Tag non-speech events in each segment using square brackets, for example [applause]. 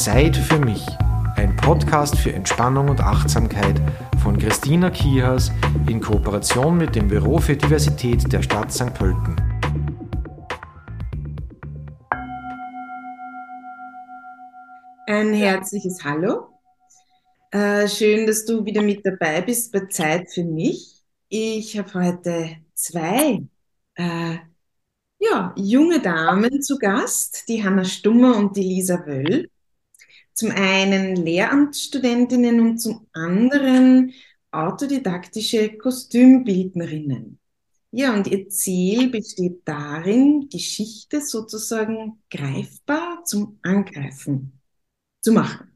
Zeit für mich. Ein Podcast für Entspannung und Achtsamkeit von Christina Kihas in Kooperation mit dem Büro für Diversität der Stadt St. Pölten. Ein herzliches Hallo. Äh, schön, dass du wieder mit dabei bist bei Zeit für mich. Ich habe heute zwei äh, ja, junge Damen zu Gast, die Hanna Stummer und die Lisa Wöll. Zum einen Lehramtsstudentinnen und zum anderen autodidaktische Kostümbildnerinnen. Ja, und ihr Ziel besteht darin, Geschichte sozusagen greifbar zum Angreifen zu machen.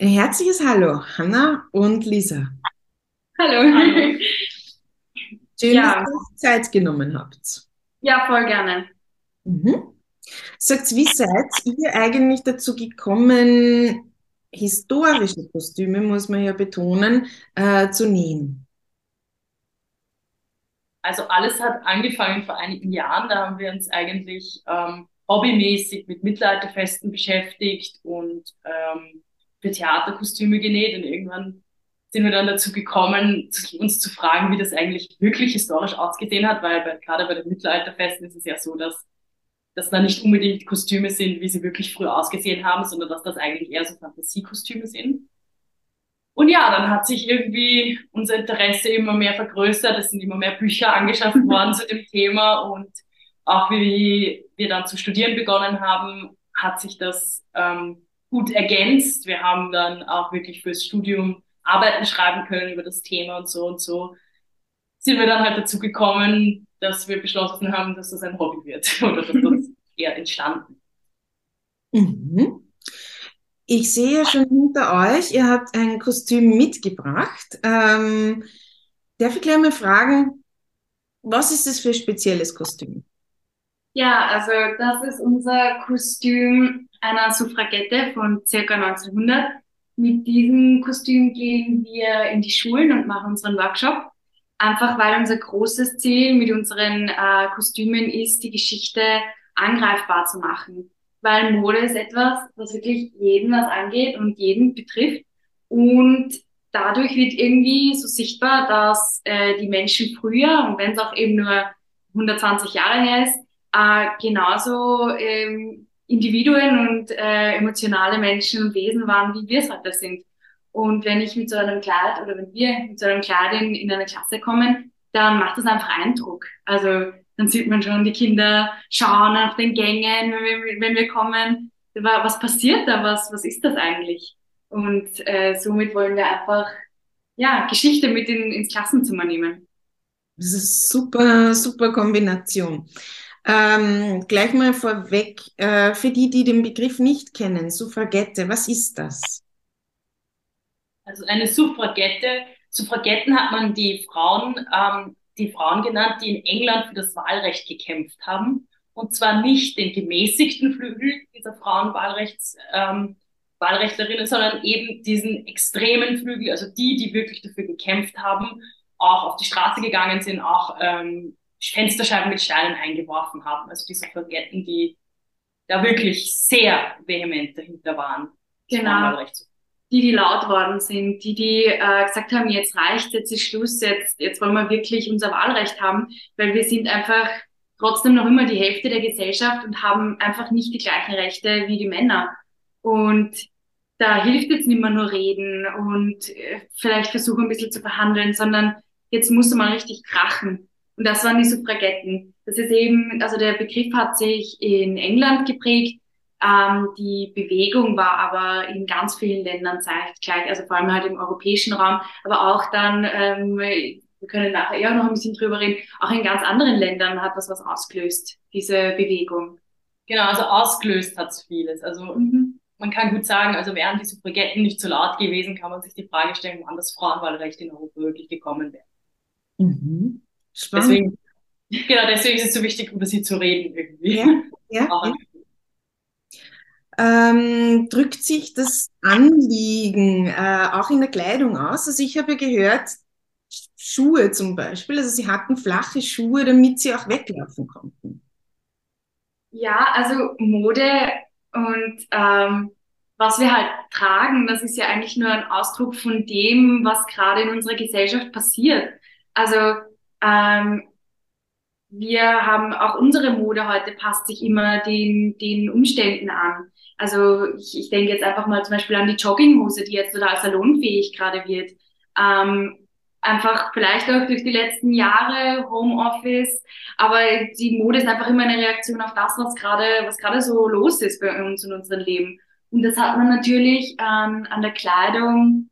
Ein herzliches Hallo, Hanna und Lisa. Hallo. Hallo. Schön, ja. dass ihr Zeit genommen habt. Ja, voll gerne. Mhm. Sagt, wie seid ihr eigentlich dazu gekommen, historische Kostüme, muss man ja betonen, äh, zu nähen? Also alles hat angefangen vor einigen Jahren. Da haben wir uns eigentlich ähm, hobbymäßig mit Mittelalterfesten beschäftigt und ähm, für Theaterkostüme genäht. Und irgendwann sind wir dann dazu gekommen, uns zu fragen, wie das eigentlich wirklich historisch ausgesehen hat, weil bei, gerade bei den Mittelalterfesten ist es ja so, dass dass da nicht unbedingt Kostüme sind, wie sie wirklich früher ausgesehen haben, sondern dass das eigentlich eher so Fantasiekostüme sind. Und ja, dann hat sich irgendwie unser Interesse immer mehr vergrößert. Es sind immer mehr Bücher angeschafft [laughs] worden zu dem Thema und auch wie wir dann zu studieren begonnen haben, hat sich das ähm, gut ergänzt. Wir haben dann auch wirklich fürs Studium Arbeiten schreiben können über das Thema und so und so sind wir dann halt dazu gekommen, dass wir beschlossen haben, dass das ein Hobby wird [laughs] oder dass das eher entstanden. Mhm. Ich sehe ja schon hinter euch, ihr habt ein Kostüm mitgebracht. Ähm, darf ich gleich mal fragen, was ist das für ein spezielles Kostüm? Ja, also das ist unser Kostüm einer Suffragette von circa 1900. Mit diesem Kostüm gehen wir in die Schulen und machen unseren Workshop. Einfach weil unser großes Ziel mit unseren äh, Kostümen ist, die Geschichte angreifbar zu machen. Weil Mode ist etwas, was wirklich jeden was angeht und jeden betrifft. Und dadurch wird irgendwie so sichtbar, dass äh, die Menschen früher, und wenn es auch eben nur 120 Jahre her ist, äh, genauso ähm, Individuen und äh, emotionale Menschen und Wesen waren, wie wir es heute sind. Und wenn ich mit so einem Kleid oder wenn wir mit so einem Kleid in, in eine Klasse kommen, dann macht das einfach Eindruck. Also dann sieht man schon die Kinder schauen auf den Gängen, wenn wir, wenn wir kommen. Was passiert da? Was, was ist das eigentlich? Und äh, somit wollen wir einfach ja, Geschichte mit in, ins Klassenzimmer nehmen. Das ist super, super Kombination. Ähm, gleich mal vorweg, äh, für die, die den Begriff nicht kennen, Suffragette, was ist das? Also eine Suffragette, Suffragetten hat man die Frauen, ähm, die Frauen genannt, die in England für das Wahlrecht gekämpft haben. Und zwar nicht den gemäßigten Flügel dieser Frauenwahlrechts, ähm, Wahlrechtlerinnen, sondern eben diesen extremen Flügel, also die, die wirklich dafür gekämpft haben, auch auf die Straße gegangen sind, auch ähm, Fensterscheiben mit Steinen eingeworfen haben. Also die Suffragetten, die da wirklich sehr vehement dahinter waren. Genau die, die laut worden sind, die, die äh, gesagt haben, jetzt reicht, jetzt ist Schluss, jetzt, jetzt wollen wir wirklich unser Wahlrecht haben, weil wir sind einfach trotzdem noch immer die Hälfte der Gesellschaft und haben einfach nicht die gleichen Rechte wie die Männer. Und da hilft jetzt nicht mehr nur reden und äh, vielleicht versuchen ein bisschen zu verhandeln, sondern jetzt muss man richtig krachen. Und das waren die Suffragetten. Das ist eben, also der Begriff hat sich in England geprägt ähm, die Bewegung war aber in ganz vielen Ländern zeitgleich, also vor allem halt im europäischen Raum, aber auch dann, ähm, wir können nachher eher noch ein bisschen drüber reden, auch in ganz anderen Ländern hat das was ausgelöst, diese Bewegung. Genau, also ausgelöst hat's vieles. Also mhm. man kann gut sagen, also wären die Suffragetten nicht so laut gewesen, kann man sich die Frage stellen, wann das Frauenwahlrecht in Europa wirklich gekommen wäre. Mhm. Spannend. Deswegen, genau, deswegen ist es so wichtig, über sie zu reden irgendwie. Ja, ja, [laughs] ja ähm, drückt sich das Anliegen äh, auch in der Kleidung aus? Also ich habe ja gehört, Schuhe zum Beispiel, also sie hatten flache Schuhe, damit sie auch weglaufen konnten. Ja, also Mode Und ähm, was wir halt tragen, das ist ja eigentlich nur ein Ausdruck von dem, was gerade in unserer Gesellschaft passiert. Also ähm, wir haben auch unsere Mode heute passt sich immer den, den Umständen an. Also ich, ich denke jetzt einfach mal zum Beispiel an die Jogginghose, die jetzt total salonfähig gerade wird. Ähm, einfach vielleicht auch durch die letzten Jahre Homeoffice, aber die Mode ist einfach immer eine Reaktion auf das, was gerade was gerade so los ist bei uns in unserem Leben. Und das hat man natürlich ähm, an der Kleidung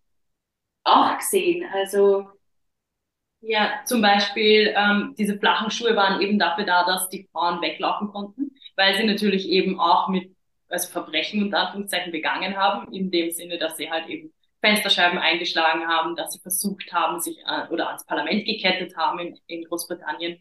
auch gesehen. Also ja, zum Beispiel ähm, diese flachen Schuhe waren eben dafür da, dass die Frauen weglaufen konnten, weil sie natürlich eben auch mit also Verbrechen und Anführungszeichen begangen haben, in dem Sinne, dass sie halt eben Fensterscheiben eingeschlagen haben, dass sie versucht haben, sich äh, oder ans Parlament gekettet haben in, in Großbritannien.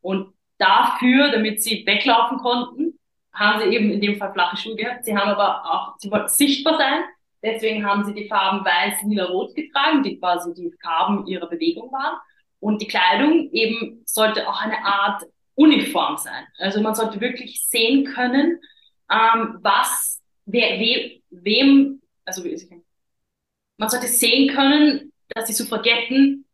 Und dafür, damit sie weglaufen konnten, haben sie eben in dem Fall flache Schuhe gehabt. Sie haben aber auch, sie wollten sichtbar sein. Deswegen haben sie die Farben weiß, lila, rot getragen, die quasi die Farben ihrer Bewegung waren. Und die Kleidung eben sollte auch eine Art Uniform sein. Also man sollte wirklich sehen können, ähm, was, wer, we, wem, also man sollte sehen können, dass die Suffragetten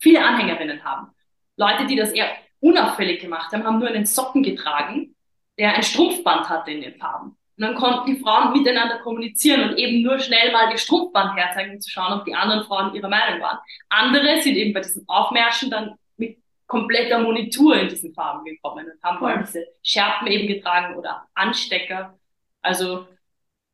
viele Anhängerinnen haben. Leute, die das eher unauffällig gemacht haben, haben nur einen Socken getragen, der ein Strumpfband hatte in den Farben. Und dann konnten die Frauen miteinander kommunizieren und eben nur schnell mal die Strumpfband herzeigen, um zu schauen, ob die anderen Frauen ihrer Meinung waren. Andere sind eben bei diesen Aufmärschen dann kompletter Monitur in diesen Farben gekommen und haben Voll. diese Schärpen eben getragen oder Anstecker. Also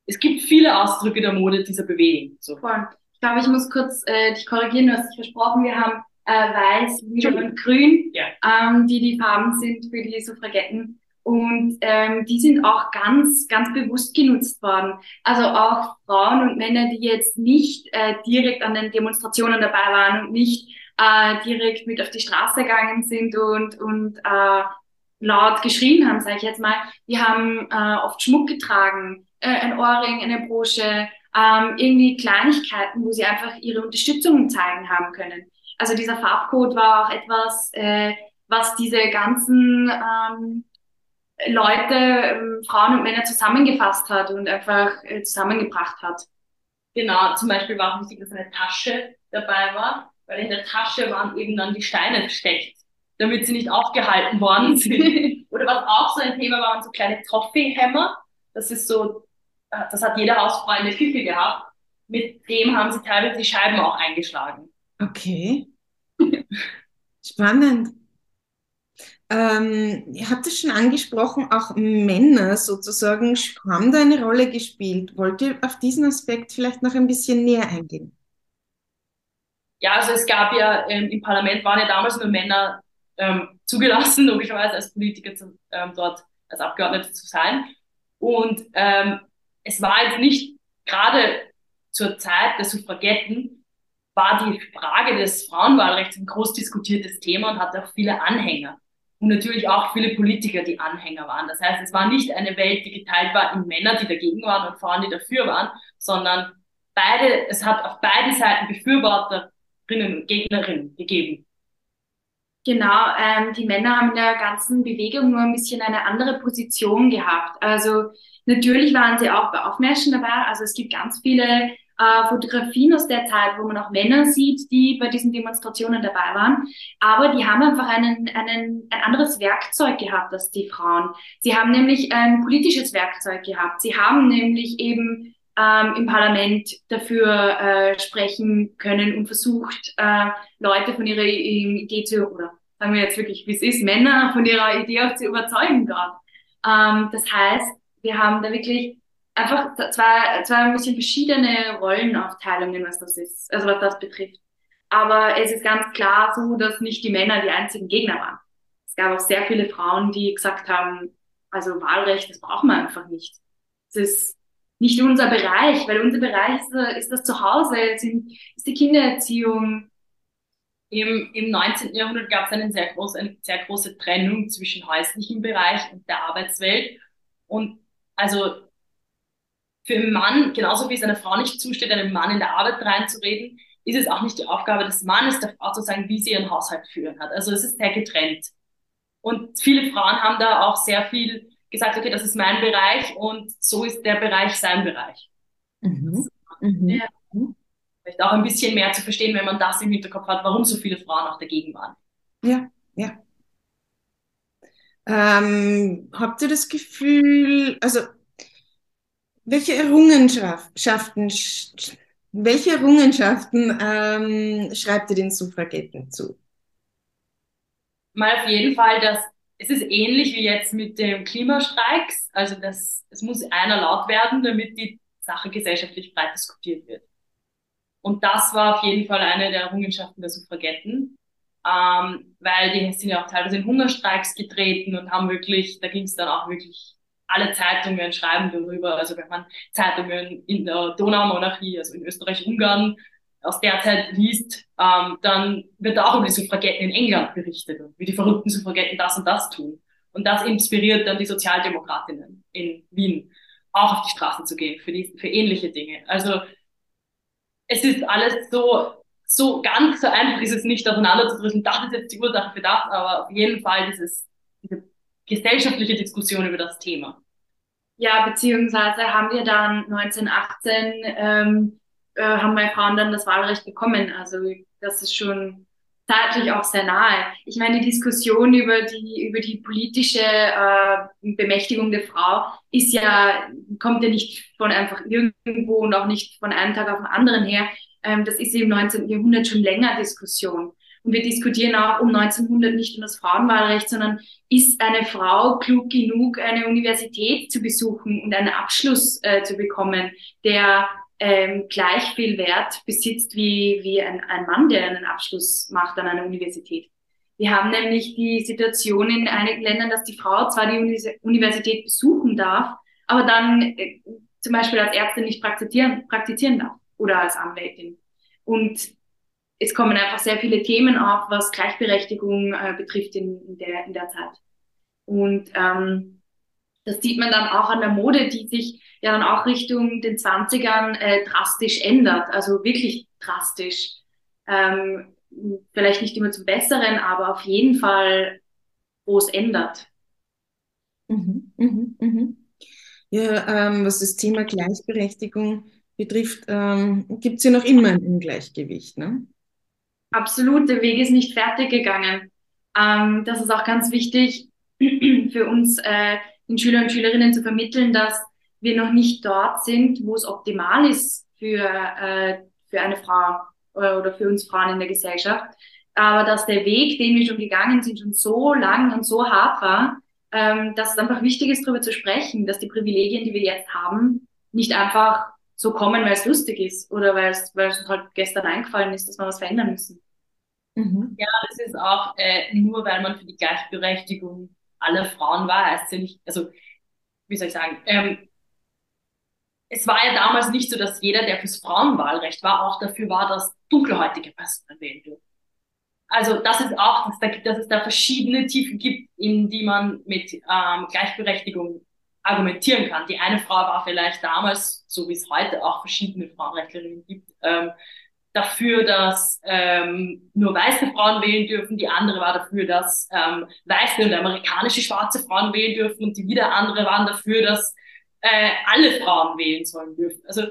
es gibt viele Ausdrücke der Mode dieser Bewegung. So. Voll. Ich glaube, ich muss kurz äh, dich korrigieren, du hast dich versprochen, wir haben äh, weiß, lila und grün, ja. ähm, die die Farben sind für die Suffragetten. Und ähm, die sind auch ganz, ganz bewusst genutzt worden. Also auch Frauen und Männer, die jetzt nicht äh, direkt an den Demonstrationen dabei waren und nicht äh, direkt mit auf die Straße gegangen sind und, und äh, laut geschrien haben, sage ich jetzt mal. Die haben äh, oft Schmuck getragen, äh, ein Ohrring, eine Brosche, ähm, irgendwie Kleinigkeiten, wo sie einfach ihre Unterstützung zeigen haben können. Also dieser Farbcode war auch etwas, äh, was diese ganzen ähm, Leute, ähm, Frauen und Männer zusammengefasst hat und einfach äh, zusammengebracht hat. Genau, zum Beispiel war auch wichtig, dass eine Tasche dabei war, weil in der Tasche waren eben dann die Steine versteckt, damit sie nicht aufgehalten worden [laughs] sind. Oder was auch so ein Thema war, waren so kleine Toffee-Hämmer. Das ist so, äh, das hat jeder Hausfrau in der Küche gehabt. Mit dem haben sie teilweise die Scheiben auch eingeschlagen. Okay. [laughs] Spannend. Ähm, ihr habt es schon angesprochen, auch Männer sozusagen haben da eine Rolle gespielt. Wollt ihr auf diesen Aspekt vielleicht noch ein bisschen näher eingehen? Ja, also es gab ja ähm, im Parlament waren ja damals nur Männer ähm, zugelassen, [laughs] logischerweise als Politiker zu, ähm, dort als Abgeordnete zu sein. Und ähm, es war jetzt nicht gerade zur Zeit der Suffragetten war die Frage des Frauenwahlrechts ein groß diskutiertes Thema und hatte auch viele Anhänger und natürlich auch viele Politiker, die Anhänger waren. Das heißt, es war nicht eine Welt, die geteilt war in Männer, die dagegen waren und Frauen, die dafür waren, sondern beide, es hat auf beiden Seiten Befürworterinnen und Gegnerinnen gegeben. Genau, ähm, die Männer haben in der ganzen Bewegung nur ein bisschen eine andere Position gehabt. Also natürlich waren sie auch bei Aufmärschen dabei. Also es gibt ganz viele äh, Fotografien aus der Zeit, wo man auch Männer sieht, die bei diesen Demonstrationen dabei waren. Aber die haben einfach einen, einen, ein anderes Werkzeug gehabt als die Frauen. Sie haben nämlich ein politisches Werkzeug gehabt. Sie haben nämlich eben ähm, im Parlament dafür äh, sprechen können und versucht, äh, Leute von ihrer Idee zu, oder sagen wir jetzt wirklich, wie es ist, Männer von ihrer Idee auch zu überzeugen dort. Ähm, das heißt, wir haben da wirklich einfach zwei, zwei ein bisschen verschiedene Rollenaufteilungen, was das ist, also was das betrifft. Aber es ist ganz klar so, dass nicht die Männer die einzigen Gegner waren. Es gab auch sehr viele Frauen, die gesagt haben, also Wahlrecht, das brauchen wir einfach nicht. Es ist nicht unser Bereich, weil unser Bereich ist, ist das Zuhause, sind, ist die Kindererziehung. Im, Im 19. Jahrhundert gab es eine sehr, große, eine sehr große Trennung zwischen häuslichem Bereich und der Arbeitswelt. Und also für einen Mann, genauso wie es einer Frau nicht zusteht, einem Mann in der Arbeit reinzureden, ist es auch nicht die Aufgabe des Mannes, der Frau zu sagen, wie sie ihren Haushalt führen hat. Also es ist sehr getrennt. Und viele Frauen haben da auch sehr viel gesagt, okay, das ist mein Bereich und so ist der Bereich sein Bereich. Mhm. Mhm. Ja. Vielleicht auch ein bisschen mehr zu verstehen, wenn man das im Hinterkopf hat, warum so viele Frauen auch dagegen waren. Ja, ja. Ähm, habt ihr das Gefühl, also welche Errungenschaften, welche Errungenschaften ähm, schreibt ihr den Suffragetten zu? Mal auf jeden Fall, dass es ist ähnlich wie jetzt mit dem Klimastreiks. Also das, es muss einer laut werden, damit die Sache gesellschaftlich breit diskutiert wird. Und das war auf jeden Fall eine der Errungenschaften der Suffragetten, ähm, weil die sind ja auch teilweise in Hungerstreiks getreten und haben wirklich, da ging es dann auch wirklich, alle Zeitungen schreiben darüber. Also wenn man Zeitungen in der Donaumonarchie, also in Österreich-Ungarn, aus der Zeit liest, ähm, dann wird auch über die Suffragetten in England berichtet und wie die verrückten Suffragetten das und das tun. Und das inspiriert dann die Sozialdemokratinnen in Wien, auch auf die Straße zu gehen für, die, für ähnliche Dinge. Also es ist alles so, so ganz so einfach ist es nicht auseinanderzudrücken, das ist jetzt die Ursache für das, aber auf jeden Fall dieses, diese gesellschaftliche Diskussion über das Thema. Ja, beziehungsweise haben wir dann 1918 ähm, äh, haben meine Frauen dann das Wahlrecht bekommen. Also das ist schon zeitlich auch sehr nahe. Ich meine, die Diskussion über die, über die politische äh, Bemächtigung der Frau ist ja, kommt ja nicht von einfach irgendwo und auch nicht von einem Tag auf den anderen her. Ähm, das ist im 19. Jahrhundert schon länger Diskussion. Und wir diskutieren auch um 1900 nicht nur das Frauenwahlrecht, sondern ist eine Frau klug genug, eine Universität zu besuchen und einen Abschluss äh, zu bekommen, der ähm, gleich viel Wert besitzt wie, wie ein, ein Mann, der einen Abschluss macht an einer Universität. Wir haben nämlich die Situation in einigen Ländern, dass die Frau zwar die Universität besuchen darf, aber dann äh, zum Beispiel als Ärztin nicht praktizieren, praktizieren darf oder als Anwältin. Und es kommen einfach sehr viele Themen auf, was Gleichberechtigung äh, betrifft in, in, der, in der Zeit. Und ähm, das sieht man dann auch an der Mode, die sich ja dann auch Richtung den 20ern äh, drastisch ändert, also wirklich drastisch. Ähm, vielleicht nicht immer zum Besseren, aber auf jeden Fall, wo es ändert. Mhm, mhm, mhm. Ja, ähm, was das Thema Gleichberechtigung betrifft, ähm, gibt es ja noch immer ein Ungleichgewicht. Ne? Absolut, der Weg ist nicht fertig gegangen. Ähm, das ist auch ganz wichtig für uns, äh, den Schülern und Schülerinnen zu vermitteln, dass wir noch nicht dort sind, wo es optimal ist für, äh, für eine Frau oder, oder für uns Frauen in der Gesellschaft. Aber dass der Weg, den wir schon gegangen sind, schon so lang und so hart war, ähm, dass es einfach wichtig ist, darüber zu sprechen, dass die Privilegien, die wir jetzt haben, nicht einfach so kommen, weil es lustig ist oder weil es, weil es uns halt gestern eingefallen ist, dass wir was verändern müssen. Mhm. Ja, das ist auch äh, nur, weil man für die Gleichberechtigung aller Frauen war, heißt ja nicht, also wie soll ich sagen, ähm, es war ja damals nicht so, dass jeder, der fürs Frauenwahlrecht war, auch dafür war, dass dunkelhäutige Personen wählen dürfen. Also das ist auch, dass, da, dass es da verschiedene Tiefen gibt, in die man mit ähm, Gleichberechtigung argumentieren kann. Die eine Frau war vielleicht damals, so wie es heute auch verschiedene Frauenrechtlerinnen gibt, ähm, dafür, dass ähm, nur weiße Frauen wählen dürfen. Die andere war dafür, dass ähm, weiße und amerikanische schwarze Frauen wählen dürfen. Und die wieder andere waren dafür, dass äh, alle Frauen wählen sollen dürfen. Also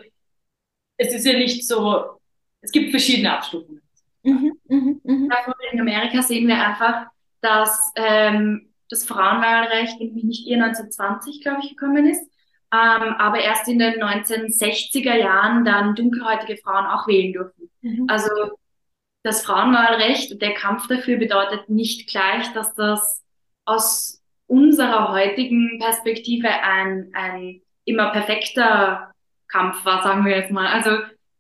es ist ja nicht so, es gibt verschiedene Abstufungen. Mhm, mh, mh. In Amerika sehen wir einfach, dass ähm, das Frauenwahlrecht nicht eher 1920, glaube ich, gekommen ist, ähm, aber erst in den 1960er Jahren dann dunkelhäutige Frauen auch wählen durften. Mhm. Also das Frauenwahlrecht und der Kampf dafür bedeutet nicht gleich, dass das aus unserer heutigen Perspektive ein, ein immer perfekter Kampf war, sagen wir jetzt mal. Also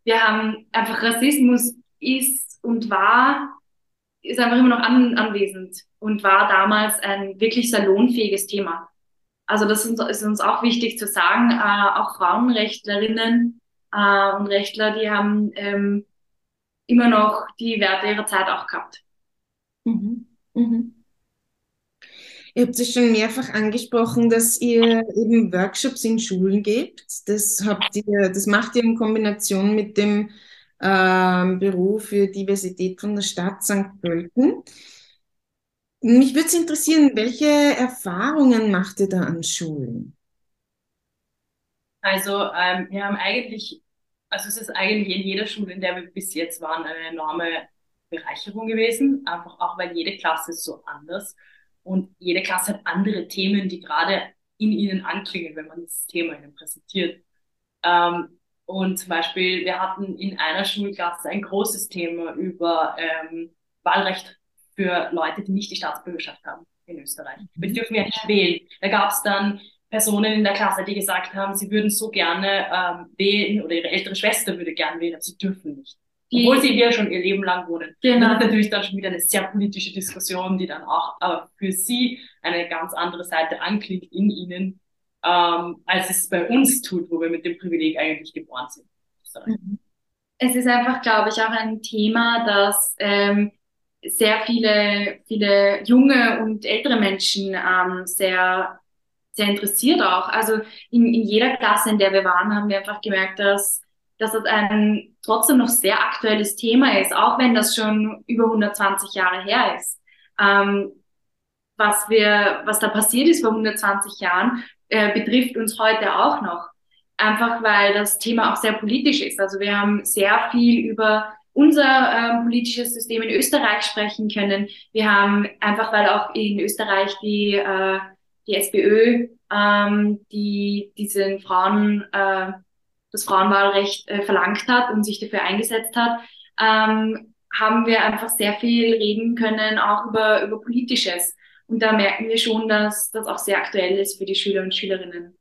wir haben einfach Rassismus ist und war, ist einfach immer noch an, anwesend und war damals ein wirklich salonfähiges Thema. Also das ist, ist uns auch wichtig zu sagen, äh, auch Frauenrechtlerinnen äh, und Rechtler, die haben ähm, immer noch die Werte ihrer Zeit auch gehabt. Mhm. Mhm. Ihr habt es schon mehrfach angesprochen, dass ihr eben Workshops in Schulen gebt. Das habt ihr, das macht ihr in Kombination mit dem ähm, Büro für Diversität von der Stadt St. Pölten. Mich würde es interessieren, welche Erfahrungen macht ihr da an Schulen? Also ähm, wir haben eigentlich, also es ist eigentlich in jeder Schule, in der wir bis jetzt waren, eine enorme Bereicherung gewesen, einfach auch weil jede Klasse ist so anders und jede Klasse hat andere Themen, die gerade in ihnen anklingen, wenn man das Thema ihnen präsentiert. Ähm, und zum Beispiel, wir hatten in einer Schulklasse ein großes Thema über ähm, Wahlrecht für Leute, die nicht die Staatsbürgerschaft haben in Österreich. Mhm. Die dürfen ja nicht wählen. Da gab es dann Personen in der Klasse, die gesagt haben, sie würden so gerne ähm, wählen oder ihre ältere Schwester würde gerne wählen, aber sie dürfen nicht. Obwohl sie hier schon ihr Leben lang wohnen. Genau. Das ist natürlich dann schon wieder eine sehr politische Diskussion, die dann auch aber für sie eine ganz andere Seite anklingt in ihnen, ähm, als es bei uns tut, wo wir mit dem Privileg eigentlich geboren sind. Mhm. Es ist einfach, glaube ich, auch ein Thema, das ähm, sehr viele, viele junge und ältere Menschen ähm, sehr, sehr interessiert auch. Also in, in jeder Klasse, in der wir waren, haben wir einfach gemerkt, dass, dass das ein trotzdem noch sehr aktuelles Thema ist, auch wenn das schon über 120 Jahre her ist. Ähm, was wir, was da passiert ist vor 120 Jahren, äh, betrifft uns heute auch noch. Einfach weil das Thema auch sehr politisch ist. Also wir haben sehr viel über unser ähm, politisches System in Österreich sprechen können. Wir haben einfach, weil auch in Österreich die, äh, die SPÖ, ähm, die diesen Frauen, äh, das Frauenwahlrecht äh, verlangt hat und sich dafür eingesetzt hat, ähm, haben wir einfach sehr viel reden können, auch über, über Politisches. Und da merken wir schon, dass das auch sehr aktuell ist für die Schüler und Schülerinnen.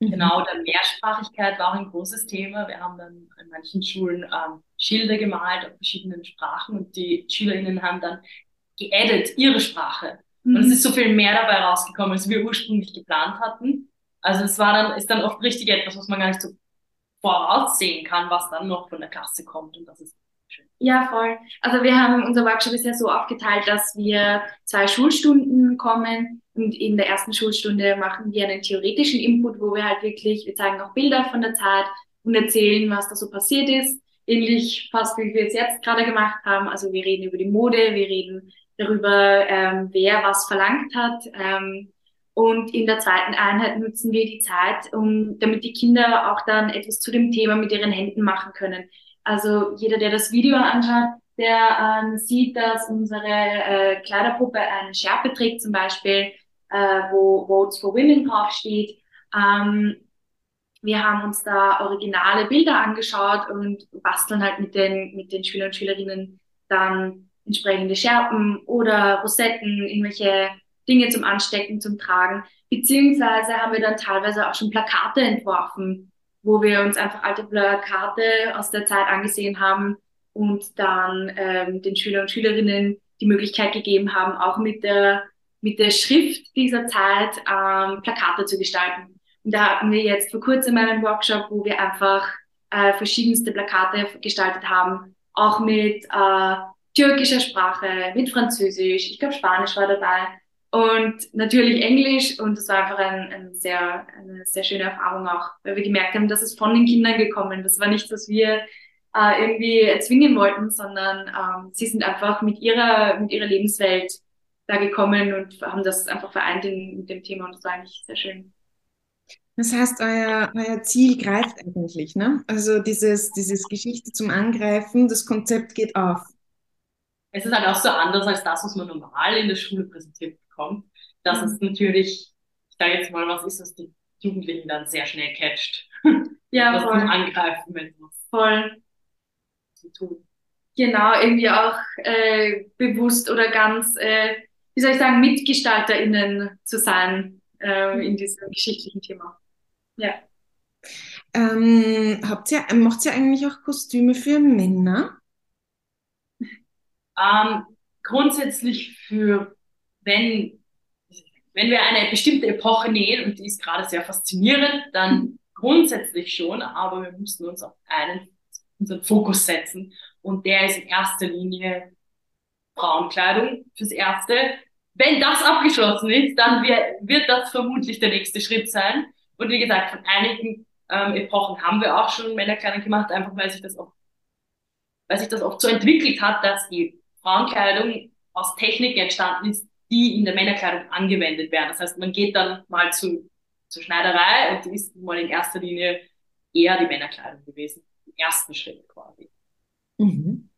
Mhm. Genau, der Mehrsprachigkeit war auch ein großes Thema. Wir haben dann in manchen Schulen ähm, Schilder gemalt auf verschiedenen Sprachen und die SchülerInnen haben dann geaddet ihre Sprache. Mhm. Und es ist so viel mehr dabei rausgekommen, als wir ursprünglich geplant hatten. Also es war dann, ist dann oft richtig etwas, was man gar nicht so voraussehen kann, was dann noch von der Klasse kommt. Und das ist schön. Ja, voll. Also wir haben, unser Workshop ist ja so aufgeteilt, dass wir zwei Schulstunden kommen und in der ersten Schulstunde machen wir einen theoretischen Input, wo wir halt wirklich, wir zeigen auch Bilder von der Zeit und erzählen, was da so passiert ist. Ähnlich fast wie wir es jetzt gerade gemacht haben. Also wir reden über die Mode, wir reden darüber, ähm, wer was verlangt hat. Ähm, und in der zweiten Einheit nutzen wir die Zeit, um, damit die Kinder auch dann etwas zu dem Thema mit ihren Händen machen können. Also jeder, der das Video anschaut, der ähm, sieht, dass unsere äh, Kleiderpuppe eine Schärpe trägt, zum Beispiel, äh, wo Votes for Women draufsteht. Ähm, wir haben uns da originale Bilder angeschaut und basteln halt mit den, mit den Schülern und Schülerinnen dann entsprechende Schärpen oder Rosetten, irgendwelche Dinge zum Anstecken, zum Tragen. Beziehungsweise haben wir dann teilweise auch schon Plakate entworfen, wo wir uns einfach alte Plakate aus der Zeit angesehen haben und dann ähm, den Schülern und Schülerinnen die Möglichkeit gegeben haben, auch mit der, mit der Schrift dieser Zeit ähm, Plakate zu gestalten. Und da hatten wir jetzt vor kurzem einen Workshop, wo wir einfach äh, verschiedenste Plakate gestaltet haben, auch mit äh, türkischer Sprache, mit Französisch, ich glaube Spanisch war dabei und natürlich Englisch und es war einfach ein, ein sehr, eine sehr schöne Erfahrung auch, weil wir gemerkt haben, dass es von den Kindern gekommen. Das war nichts, was wir äh, irgendwie erzwingen wollten, sondern ähm, sie sind einfach mit ihrer, mit ihrer Lebenswelt da gekommen und haben das einfach vereint in, mit dem Thema und das war eigentlich sehr schön. Das heißt, euer, euer Ziel greift eigentlich, ne? Also dieses, dieses Geschichte zum Angreifen, das Konzept geht auf. Es ist halt auch so anders als das, was man normal in der Schule präsentiert kommt, dass mhm. es natürlich, ich sage jetzt mal, was ist, was die Jugendlichen dann sehr schnell catcht. Ja, [laughs] was voll. angreifen, wenn was voll zu tun. Genau, irgendwie auch äh, bewusst oder ganz, äh, wie soll ich sagen, MitgestalterInnen zu sein äh, in diesem geschichtlichen Thema. Ja. Ähm, habt ihr, macht ihr eigentlich auch Kostüme für Männer? Ähm, grundsätzlich für wenn, wenn wir eine bestimmte Epoche nähen, und die ist gerade sehr faszinierend, dann grundsätzlich schon, aber wir müssen uns auf einen, unseren Fokus setzen. Und der ist in erster Linie Frauenkleidung fürs Erste. Wenn das abgeschlossen ist, dann wird das vermutlich der nächste Schritt sein. Und wie gesagt, von einigen ähm, Epochen haben wir auch schon Männerkleidung gemacht, einfach weil sich das auch, weil sich das oft so entwickelt hat, dass die Frauenkleidung aus Technik entstanden ist, die in der Männerkleidung angewendet werden. Das heißt, man geht dann mal zu, zur Schneiderei und die ist mal in erster Linie eher die Männerkleidung gewesen. Im ersten Schritt quasi. Mhm.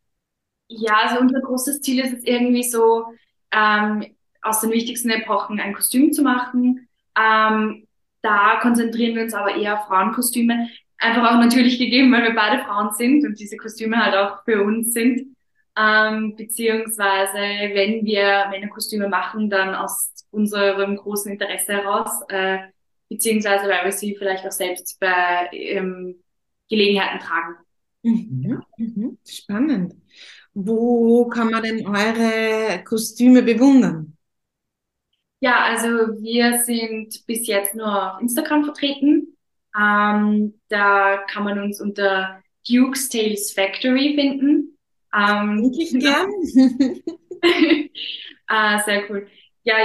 Ja, also unser großes Ziel ist es irgendwie so, ähm, aus den wichtigsten Epochen ein Kostüm zu machen. Ähm, da konzentrieren wir uns aber eher auf Frauenkostüme. Einfach auch natürlich gegeben, weil wir beide Frauen sind und diese Kostüme halt auch für uns sind. Ähm, beziehungsweise, wenn wir Männerkostüme machen, dann aus unserem großen Interesse heraus, äh, beziehungsweise weil wir sie vielleicht auch selbst bei ähm, Gelegenheiten tragen. Mhm, mhm, spannend. Wo kann man denn eure Kostüme bewundern? Ja, also wir sind bis jetzt nur auf Instagram vertreten. Ähm, da kann man uns unter Duke's Tales Factory finden. Ähm, Wirklich gern. [laughs] ah, sehr cool. Ja,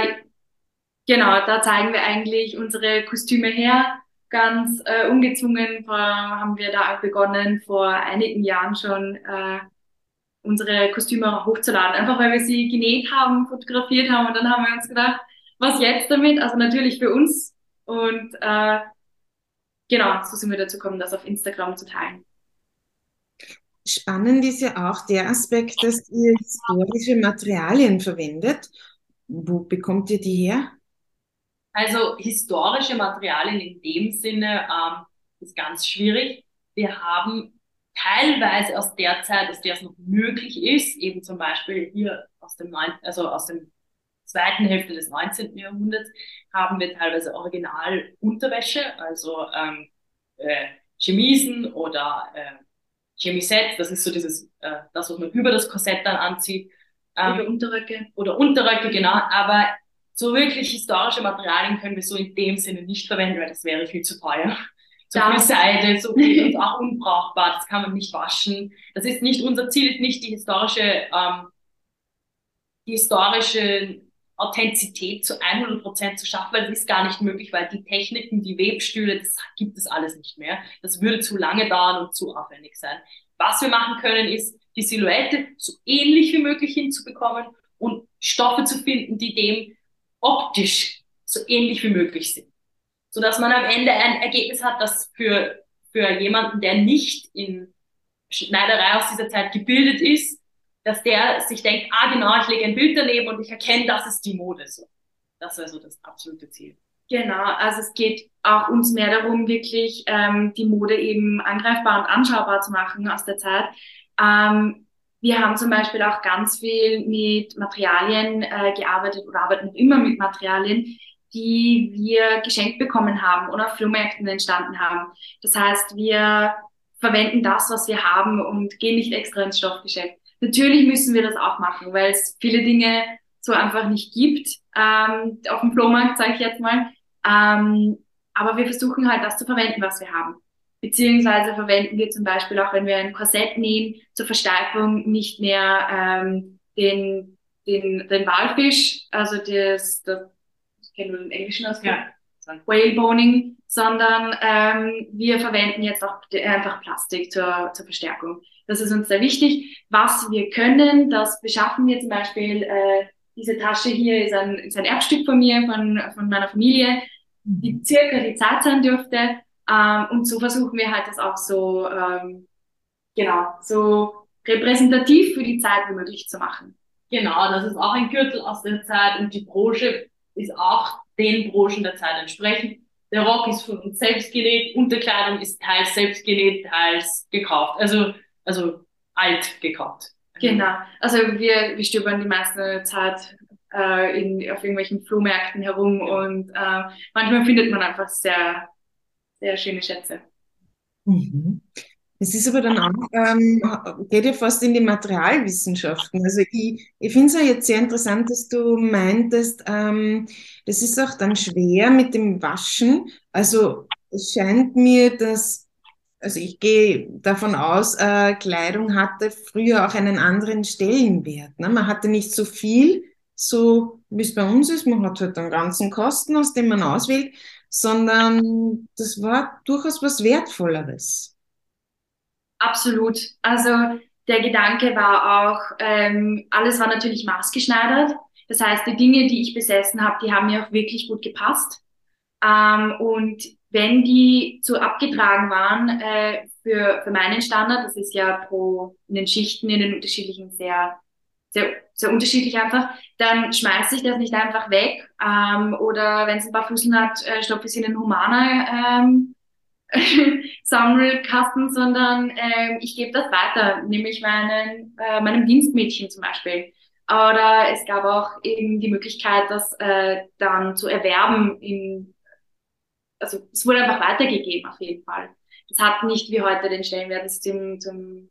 genau, da zeigen wir eigentlich unsere Kostüme her. Ganz äh, ungezwungen vor, haben wir da begonnen, vor einigen Jahren schon äh, unsere Kostüme hochzuladen. Einfach weil wir sie genäht haben, fotografiert haben und dann haben wir uns gedacht, was jetzt damit? Also natürlich für uns und äh, genau, so sind wir dazu gekommen, das auf Instagram zu teilen. Spannend ist ja auch der Aspekt, dass ihr historische Materialien verwendet. Wo bekommt ihr die her? Also historische Materialien in dem Sinne ähm, ist ganz schwierig. Wir haben teilweise aus der Zeit, aus der es noch möglich ist, eben zum Beispiel hier aus dem, neun, also aus dem zweiten Hälfte des 19. Jahrhunderts, haben wir teilweise Original Unterwäsche, also ähm, äh, Chemisen oder äh, Chemisette, das ist so dieses, äh, das, was man über das Korsett dann anzieht. Ähm, oder Unterröcke. Oder Unterröcke, genau. Aber so wirklich historische Materialien können wir so in dem Sinne nicht verwenden, weil das wäre viel zu teuer. So viel Seide, so viel [laughs] und auch unbrauchbar, das kann man nicht waschen. Das ist nicht, unser Ziel ist nicht die historische, ähm, die historische Authentizität zu 100 Prozent zu schaffen, weil das ist gar nicht möglich, weil die Techniken, die Webstühle, das gibt es alles nicht mehr. Das würde zu lange dauern und zu aufwendig sein. Was wir machen können, ist, die Silhouette so ähnlich wie möglich hinzubekommen und Stoffe zu finden, die dem optisch so ähnlich wie möglich sind. Sodass man am Ende ein Ergebnis hat, das für, für jemanden, der nicht in Schneiderei aus dieser Zeit gebildet ist, dass der sich denkt, ah genau, ich lege ein Bild daneben und ich erkenne, das ist die Mode. So. Das wäre so das absolute Ziel. Genau, also es geht auch uns mehr darum, wirklich ähm, die Mode eben angreifbar und anschaubar zu machen aus der Zeit. Ähm, wir haben zum Beispiel auch ganz viel mit Materialien äh, gearbeitet oder arbeiten immer mit Materialien, die wir geschenkt bekommen haben oder auf Flohmärkten entstanden haben. Das heißt, wir verwenden das, was wir haben und gehen nicht extra ins Stoffgeschäft. Natürlich müssen wir das auch machen, weil es viele Dinge so einfach nicht gibt, ähm, auf dem Flohmarkt, sage ich jetzt mal. Ähm, aber wir versuchen halt das zu verwenden, was wir haben. Beziehungsweise verwenden wir zum Beispiel auch, wenn wir ein Korsett nähen, zur Verstärkung nicht mehr ähm, den, den, den Walfisch, also das, das ich kenne nur den englischen Ausdruck, ja. Whaleboning, sondern ähm, wir verwenden jetzt auch einfach Plastik zur, zur Verstärkung. Das ist uns sehr wichtig. Was wir können, das beschaffen wir zum Beispiel. Äh, diese Tasche hier ist ein, ist ein Erbstück von mir, von, von meiner Familie, die circa die Zeit sein dürfte. Ähm, und so versuchen wir halt das auch so, ähm, genau, so repräsentativ für die Zeit wie möglich zu machen. Genau, das ist auch ein Gürtel aus der Zeit und die Brosche ist auch den Broschen der Zeit entsprechend. Der Rock ist von uns selbst genäht, Unterkleidung ist teils selbst genäht, teils gekauft. Also also alt gekauft. Genau. Also wir, wir stöbern die meiste Zeit äh, in, auf irgendwelchen Flohmärkten herum ja. und äh, manchmal findet man einfach sehr, sehr schöne Schätze. Mhm. Es ist aber dann auch, ähm, geht ja fast in die Materialwissenschaften. Also ich, ich finde es ja jetzt sehr interessant, dass du meintest, ähm, das ist auch dann schwer mit dem Waschen. Also es scheint mir, dass also ich gehe davon aus, äh, Kleidung hatte früher auch einen anderen Stellenwert. Ne? Man hatte nicht so viel, so wie es bei uns ist. Man hat halt einen ganzen Kosten, aus dem man auswählt, sondern das war durchaus was Wertvolleres. Absolut. Also der Gedanke war auch, ähm, alles war natürlich maßgeschneidert. Das heißt, die Dinge, die ich besessen habe, die haben mir auch wirklich gut gepasst. Ähm, und wenn die zu abgetragen waren äh, für, für meinen Standard, das ist ja pro in den Schichten, in den unterschiedlichen sehr, sehr, sehr unterschiedlich einfach, dann schmeiße ich das nicht einfach weg. Ähm, oder wenn es ein paar Fußen hat, äh, stopfe ich es in den Humana ähm, [laughs] Sammelkasten, sondern ähm, ich gebe das weiter, nämlich meinen, äh, meinem Dienstmädchen zum Beispiel. Oder es gab auch eben die Möglichkeit, das äh, dann zu erwerben in also es wurde einfach weitergegeben auf jeden Fall. Das hat nicht wie heute den Stellenwert, dass ich zum, zum,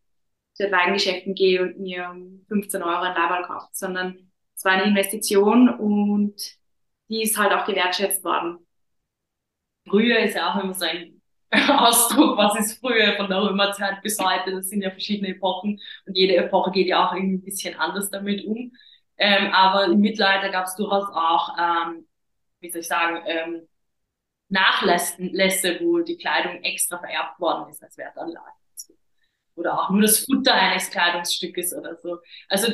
zu gehe und mir um 15 Euro ein Label kaufe, sondern es war eine Investition und die ist halt auch gewertschätzt worden. Früher ist ja auch immer so ein [laughs] Ausdruck, was ist früher von der Römerzeit bis heute. Das sind ja verschiedene Epochen und jede Epoche geht ja auch irgendwie ein bisschen anders damit um. Ähm, aber im Mittelalter gab es durchaus auch, ähm, wie soll ich sagen, ähm, Nachlässe, wo die Kleidung extra vererbt worden ist als Wertanlage. Oder auch nur das Futter eines Kleidungsstückes oder so. Also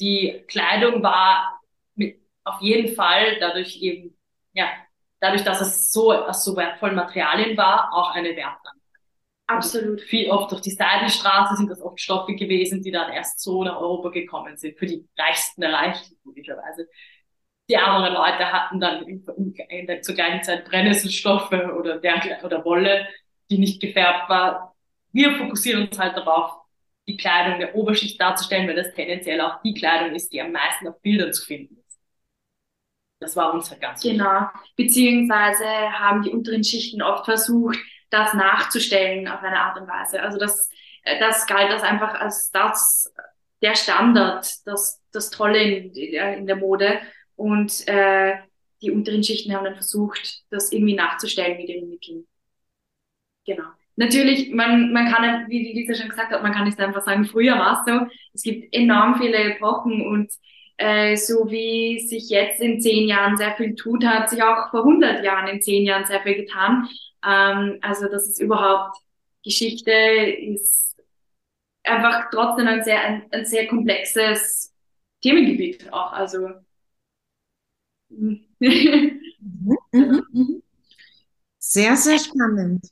die Kleidung war mit, auf jeden Fall dadurch eben, ja, dadurch, dass es so aus so wertvollen Materialien war, auch eine Wertanlage. Absolut. Und viel oft durch die Seidenstraße sind das oft Stoffe gewesen, die dann erst so nach Europa gekommen sind, für die Reichsten der Reichen, logischerweise die ärmeren Leute hatten dann zur gleichen Zeit Brennnesselstoffe oder, der, oder Wolle, die nicht gefärbt war. Wir fokussieren uns halt darauf, die Kleidung der Oberschicht darzustellen, weil das tendenziell auch die Kleidung ist, die am meisten auf Bildern zu finden ist. Das war uns halt ganz. Genau. Beziehungsweise haben die unteren Schichten oft versucht, das nachzustellen auf eine Art und Weise. Also das, das galt das einfach als das, der Standard, das, das Tolle in, in der Mode. Und äh, die unteren Schichten haben dann versucht, das irgendwie nachzustellen mit ihren Mitteln. Genau. Natürlich, man, man kann, wie Lisa schon gesagt hat, man kann nicht einfach sagen, früher war es so. Es gibt enorm viele Epochen und äh, so wie sich jetzt in zehn Jahren sehr viel tut, hat sich auch vor 100 Jahren in zehn Jahren sehr viel getan. Ähm, also das ist überhaupt, Geschichte ist einfach trotzdem ein sehr, ein, ein sehr komplexes Themengebiet auch. Also. Sehr, sehr spannend.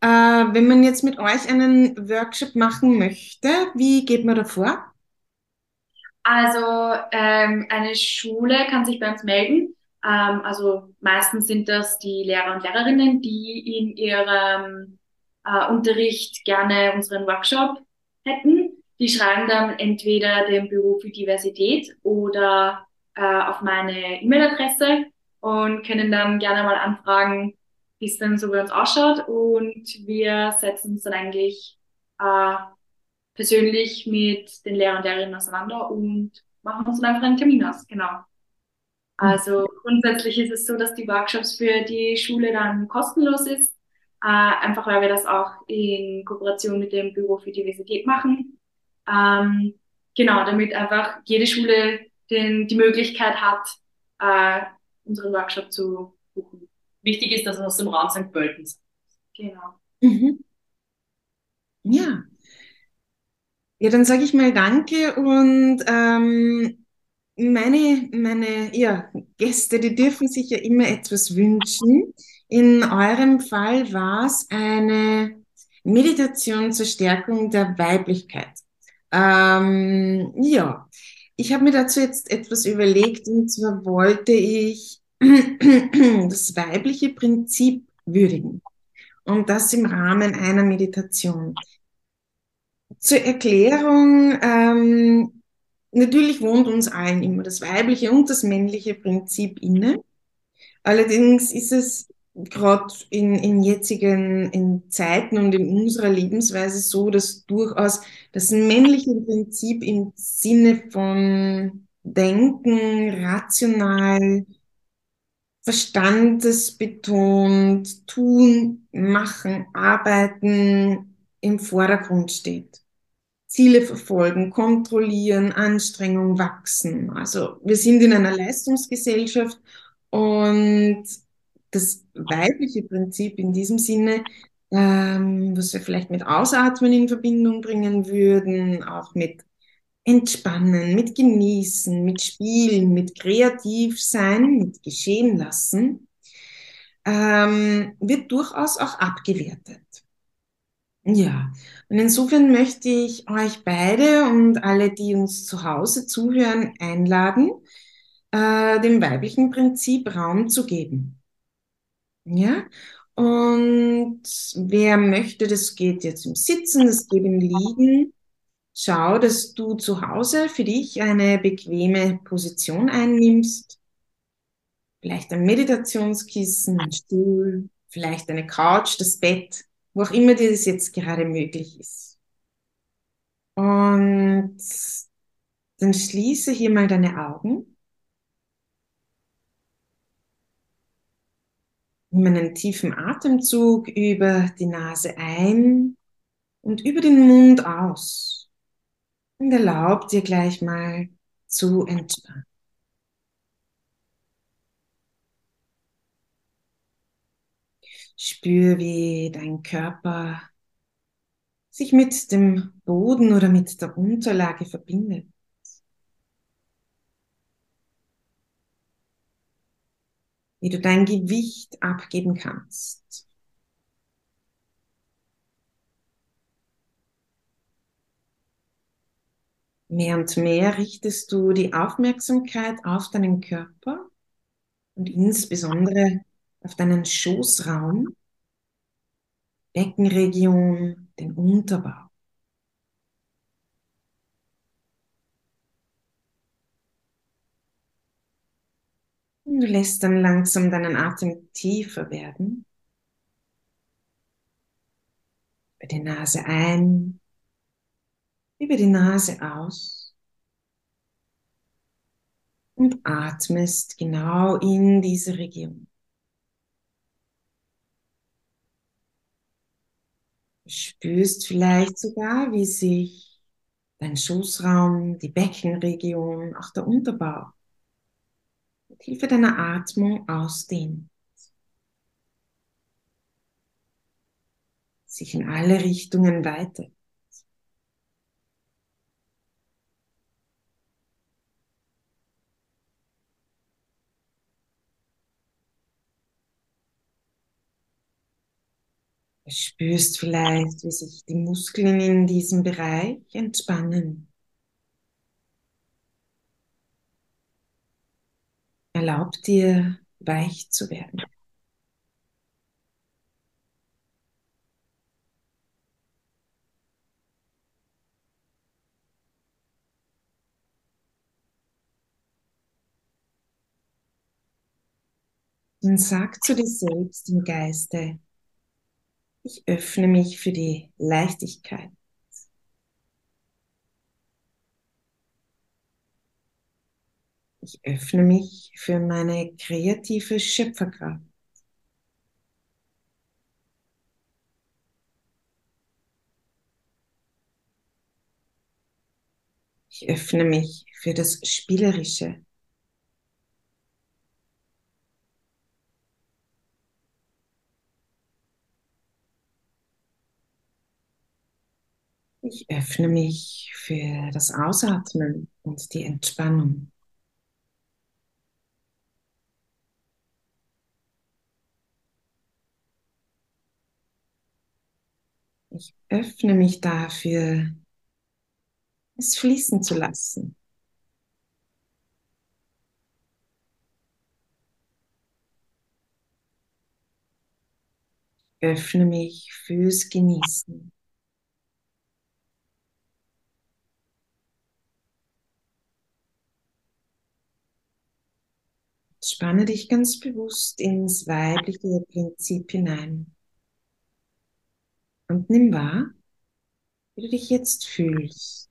Äh, wenn man jetzt mit euch einen Workshop machen möchte, wie geht man da vor? Also ähm, eine Schule kann sich bei uns melden. Ähm, also meistens sind das die Lehrer und Lehrerinnen, die in ihrem äh, Unterricht gerne unseren Workshop hätten. Die schreiben dann entweder dem Büro für Diversität oder äh, auf meine E-Mail-Adresse und können dann gerne mal anfragen, wie es denn so bei uns ausschaut. Und wir setzen uns dann eigentlich äh, persönlich mit den Lehrern und Lehrerinnen auseinander und machen uns dann einfach einen Termin aus. Genau. Also grundsätzlich ist es so, dass die Workshops für die Schule dann kostenlos ist, äh, einfach weil wir das auch in Kooperation mit dem Büro für Diversität machen. Ähm, genau, damit einfach jede Schule den, die Möglichkeit hat, äh, unseren Workshop zu buchen. Wichtig ist, dass es aus dem Raum St. Pölten ist. Genau. Mhm. Ja. Ja, dann sage ich mal Danke und ähm, meine, meine ja, Gäste, die dürfen sich ja immer etwas wünschen. In eurem Fall war es eine Meditation zur Stärkung der Weiblichkeit. Ähm, ja, ich habe mir dazu jetzt etwas überlegt und zwar wollte ich [clears throat] das weibliche Prinzip würdigen und das im Rahmen einer Meditation. Zur Erklärung, ähm, natürlich wohnt uns allen immer das weibliche und das männliche Prinzip inne. Allerdings ist es gerade in, in jetzigen in Zeiten und in unserer Lebensweise so, dass durchaus das männliche Prinzip im Sinne von Denken, rational, verstandesbetont, tun, machen, arbeiten im Vordergrund steht. Ziele verfolgen, kontrollieren, Anstrengung wachsen. Also wir sind in einer Leistungsgesellschaft und das weibliche Prinzip in diesem Sinne ähm, was wir vielleicht mit Ausatmen in Verbindung bringen würden, auch mit Entspannen, mit Genießen, mit Spielen, mit kreativ sein, mit geschehen lassen, ähm, wird durchaus auch abgewertet. Ja, und insofern möchte ich euch beide und alle, die uns zu Hause zuhören, einladen, äh, dem weiblichen Prinzip Raum zu geben. Ja, und wer möchte, das geht jetzt im Sitzen, das geht im Liegen. Schau, dass du zu Hause für dich eine bequeme Position einnimmst. Vielleicht ein Meditationskissen, ein Stuhl, vielleicht eine Couch, das Bett, wo auch immer dir das jetzt gerade möglich ist. Und dann schließe hier mal deine Augen. Nimm einen tiefen Atemzug über die Nase ein und über den Mund aus. Und erlaub dir gleich mal zu entspannen. Spür, wie dein Körper sich mit dem Boden oder mit der Unterlage verbindet. Wie du dein Gewicht abgeben kannst. Mehr und mehr richtest du die Aufmerksamkeit auf deinen Körper und insbesondere auf deinen Schoßraum, Beckenregion, den Unterbauch. Und du lässt dann langsam deinen Atem tiefer werden. Über die Nase ein, über die Nase aus und atmest genau in diese Region. Du spürst vielleicht sogar, wie sich dein Schoßraum, die Beckenregion, auch der Unterbauch mit Hilfe deiner Atmung ausdehnt. Sich in alle Richtungen weitet. Du spürst vielleicht, wie sich die Muskeln in diesem Bereich entspannen. Erlaub dir, weich zu werden. Und sag zu dir selbst im Geiste, ich öffne mich für die Leichtigkeit. Ich öffne mich für meine kreative Schöpferkraft. Ich öffne mich für das Spielerische. Ich öffne mich für das Ausatmen und die Entspannung. Ich öffne mich dafür, es fließen zu lassen. Öffne mich fürs Genießen. Spanne dich ganz bewusst ins weibliche Prinzip hinein. Und nimm wahr, wie du dich jetzt fühlst.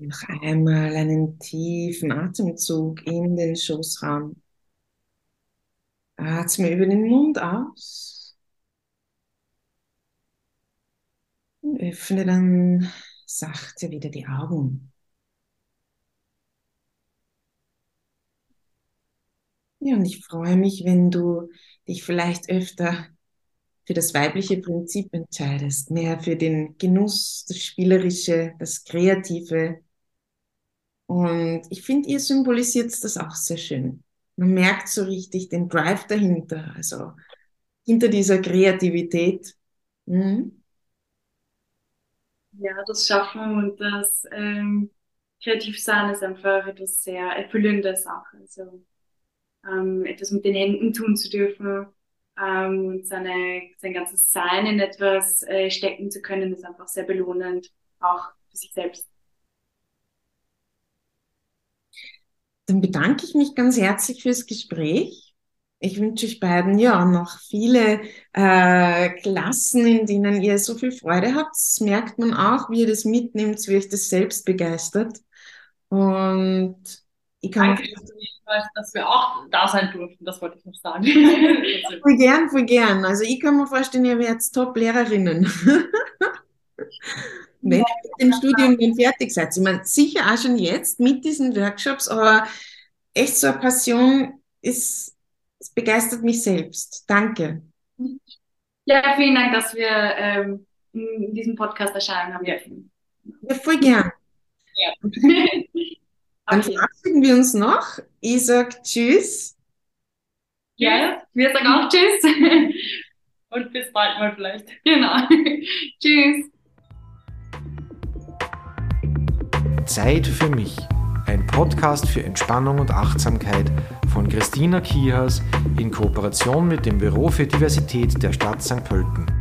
Noch einmal einen tiefen Atemzug in den Schoßraum. Atme über den Mund aus. Und öffne dann sachte wieder die Augen. Ja, und ich freue mich, wenn du dich vielleicht öfter für das weibliche Prinzip entscheidest, mehr für den Genuss, das Spielerische, das Kreative. Und ich finde, ihr symbolisiert das auch sehr schön. Man merkt so richtig den Drive dahinter, also hinter dieser Kreativität. Mhm. Ja, das Schaffen und das ähm, Kreativsein ist einfach etwas sehr Erfüllendes auch. Also ähm, etwas mit den Händen tun zu dürfen ähm, und seine, sein ganzes Sein in etwas äh, stecken zu können, ist einfach sehr belohnend, auch für sich selbst. Dann bedanke ich mich ganz herzlich fürs Gespräch. Ich wünsche euch beiden ja noch viele äh, Klassen, in denen ihr so viel Freude habt. Das merkt man auch, wie ihr das mitnimmt, wie euch das selbst begeistert. Und ich kann Danke, dass wir auch da sein durften, das wollte ich noch sagen. [laughs] voll gern, voll gern. Also ich kann mir vorstellen, ihr werdet Top-Lehrerinnen. [laughs] Wenn ihr mit dem Studium dann fertig seid. Ich meine, sicher auch schon jetzt mit diesen Workshops, aber echt so eine Passion ist, es begeistert mich selbst. Danke. Ja, vielen Dank, dass wir ähm, in diesem Podcast erscheinen haben dürfen. Ja, voll gern. Ja. [laughs] Dann verabschieden wir uns noch. Ich sag Tschüss. Ja, wir sagen auch Tschüss. [laughs] Und bis bald mal vielleicht. Genau. [laughs] Tschüss. Zeit für mich. Ein Podcast für Entspannung und Achtsamkeit von Christina Kihas in Kooperation mit dem Büro für Diversität der Stadt St. Pölten.